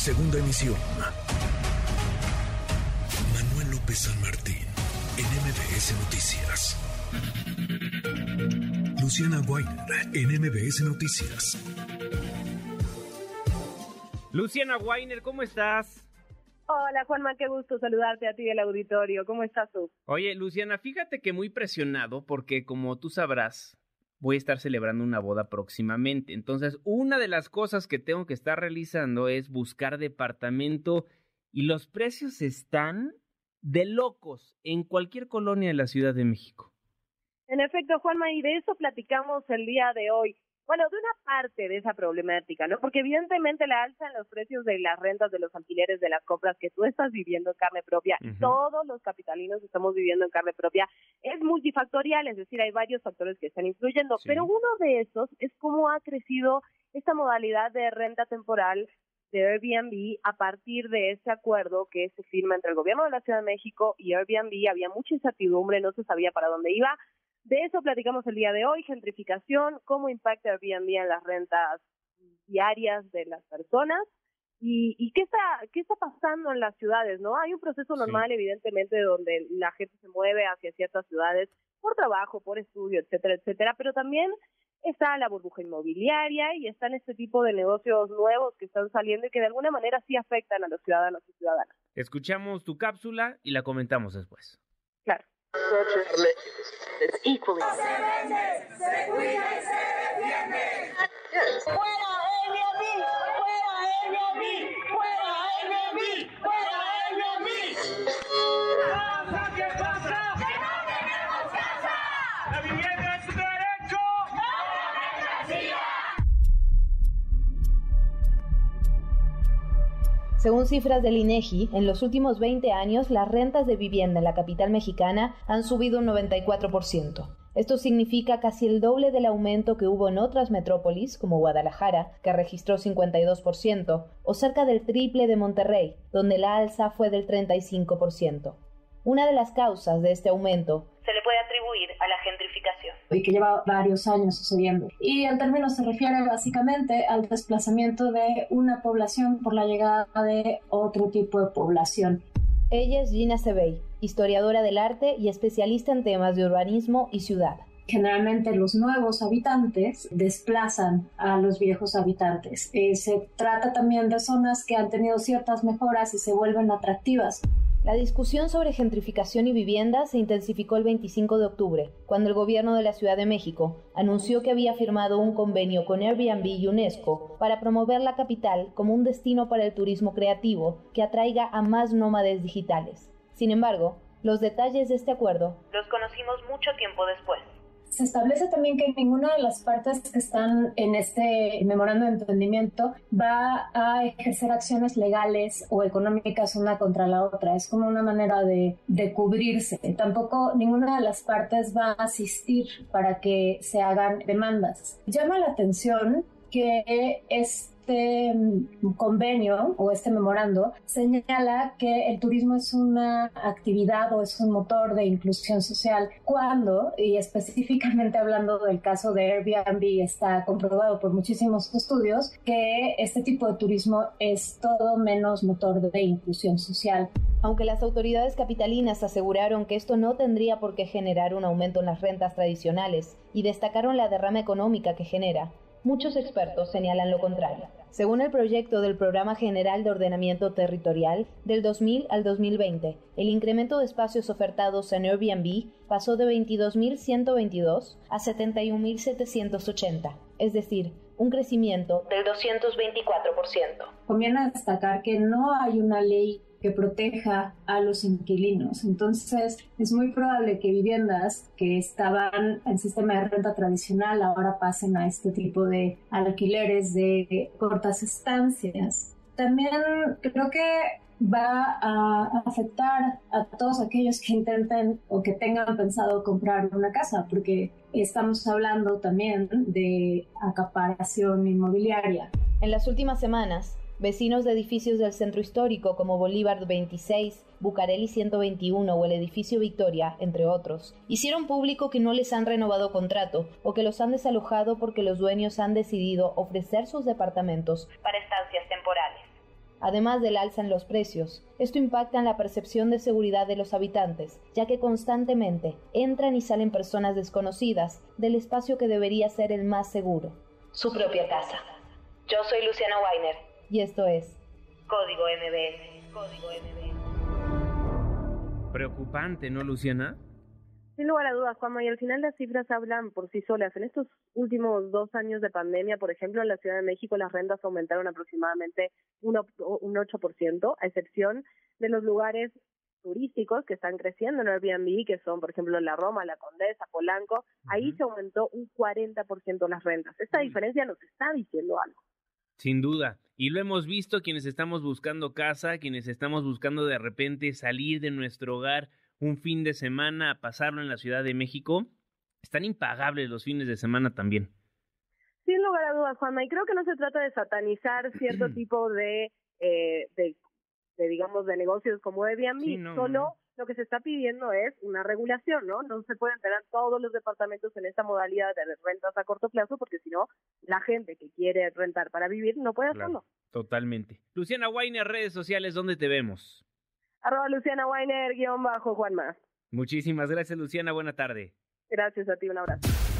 Segunda emisión. Manuel López San Martín, en MBS Noticias. Luciana Weiner, en MBS Noticias. Luciana Weiner, ¿cómo estás? Hola Juanma, qué gusto saludarte a ti del auditorio. ¿Cómo estás tú? Oye, Luciana, fíjate que muy presionado porque como tú sabrás, voy a estar celebrando una boda próximamente. Entonces, una de las cosas que tengo que estar realizando es buscar departamento y los precios están de locos en cualquier colonia de la Ciudad de México. En efecto, Juanma, y de eso platicamos el día de hoy. Bueno, de una parte de esa problemática, ¿no? Porque evidentemente la alza en los precios de las rentas de los alquileres de las compras que tú estás viviendo en carne propia, todos los capitalinos estamos viviendo en carne propia, es multifactorial, es decir, hay varios factores que están influyendo, pero uno de esos es cómo ha crecido esta modalidad de renta temporal de Airbnb a partir de ese acuerdo que se firma entre el gobierno de la Ciudad de México y Airbnb. Había mucha incertidumbre, no se sabía para dónde iba. De eso platicamos el día de hoy, gentrificación, cómo impacta Airbnb en las rentas diarias de las personas y, y qué está qué está pasando en las ciudades, ¿no? Hay un proceso normal, evidentemente, donde la gente se mueve hacia ciertas ciudades por trabajo, por estudio, etcétera, etcétera, pero también está la burbuja inmobiliaria y están este tipo de negocios nuevos que están saliendo y que de alguna manera sí afectan a los ciudadanos y ciudadanas. Escuchamos tu cápsula y la comentamos después. Claro. It's equally. Según cifras del INEGI, en los últimos 20 años las rentas de vivienda en la capital mexicana han subido un 94%. Esto significa casi el doble del aumento que hubo en otras metrópolis, como Guadalajara, que registró 52%, o cerca del triple de Monterrey, donde la alza fue del 35%. Una de las causas de este aumento se le puede atribuir a la. Y que lleva varios años sucediendo. Y en términos se refiere básicamente al desplazamiento de una población por la llegada de otro tipo de población. Ella es Gina Sebey, historiadora del arte y especialista en temas de urbanismo y ciudad. Generalmente los nuevos habitantes desplazan a los viejos habitantes. Eh, se trata también de zonas que han tenido ciertas mejoras y se vuelven atractivas. La discusión sobre gentrificación y vivienda se intensificó el 25 de octubre, cuando el gobierno de la Ciudad de México anunció que había firmado un convenio con Airbnb y UNESCO para promover la capital como un destino para el turismo creativo que atraiga a más nómades digitales. Sin embargo, los detalles de este acuerdo los conocimos mucho tiempo después. Se establece también que ninguna de las partes que están en este memorando de entendimiento va a ejercer acciones legales o económicas una contra la otra. Es como una manera de, de cubrirse. Tampoco ninguna de las partes va a asistir para que se hagan demandas. Llama la atención que es este mm, convenio o este memorando señala que el turismo es una actividad o es un motor de inclusión social cuando, y específicamente hablando del caso de Airbnb, está comprobado por muchísimos estudios que este tipo de turismo es todo menos motor de inclusión social. Aunque las autoridades capitalinas aseguraron que esto no tendría por qué generar un aumento en las rentas tradicionales y destacaron la derrama económica que genera, Muchos expertos señalan lo contrario. Según el proyecto del Programa General de Ordenamiento Territorial, del 2000 al 2020, el incremento de espacios ofertados en Airbnb pasó de 22.122 a 71.780, es decir, un crecimiento del 224%. Conviene destacar que no hay una ley que proteja a los inquilinos. Entonces, es muy probable que viviendas que estaban en sistema de renta tradicional ahora pasen a este tipo de alquileres de cortas estancias. También creo que va a afectar a todos aquellos que intenten o que tengan pensado comprar una casa, porque estamos hablando también de acaparación inmobiliaria. En las últimas semanas, Vecinos de edificios del centro histórico como Bolívar 26, Bucareli 121 o el edificio Victoria, entre otros, hicieron público que no les han renovado contrato o que los han desalojado porque los dueños han decidido ofrecer sus departamentos para estancias temporales. además del alza en los precios. Esto impacta en la percepción de seguridad de los habitantes, ya que constantemente entran y salen personas desconocidas del espacio que debería ser el más seguro. Su propia casa. Yo soy Luciana Weiner. Y esto es Código MBS. Código MBS. Preocupante, ¿no, Luciana? Sin lugar a dudas, Juanma, y al final las cifras hablan por sí solas. En estos últimos dos años de pandemia, por ejemplo, en la Ciudad de México las rentas aumentaron aproximadamente un, un 8%, a excepción de los lugares turísticos que están creciendo en Airbnb, que son, por ejemplo, la Roma, la Condesa, Polanco, ahí se aumentó un 40% las rentas. Esta diferencia nos está diciendo algo. Sin duda. Y lo hemos visto quienes estamos buscando casa, quienes estamos buscando de repente salir de nuestro hogar un fin de semana a pasarlo en la Ciudad de México, están impagables los fines de semana también. Sin lugar a dudas, Juanma, y creo que no se trata de satanizar cierto tipo de, eh, de, digamos, de negocios como Airbnb, solo lo que se está pidiendo es una regulación, ¿no? No se pueden tener todos los departamentos en esta modalidad de rentas a corto plazo, porque si no, la gente que quiere rentar para vivir no puede hacerlo. Totalmente. Luciana Weiner, redes sociales, ¿dónde te vemos? Arroba Luciana Weiner, guion bajo Juanma. Muchísimas gracias, Luciana. Buena tarde. Gracias a ti, un abrazo.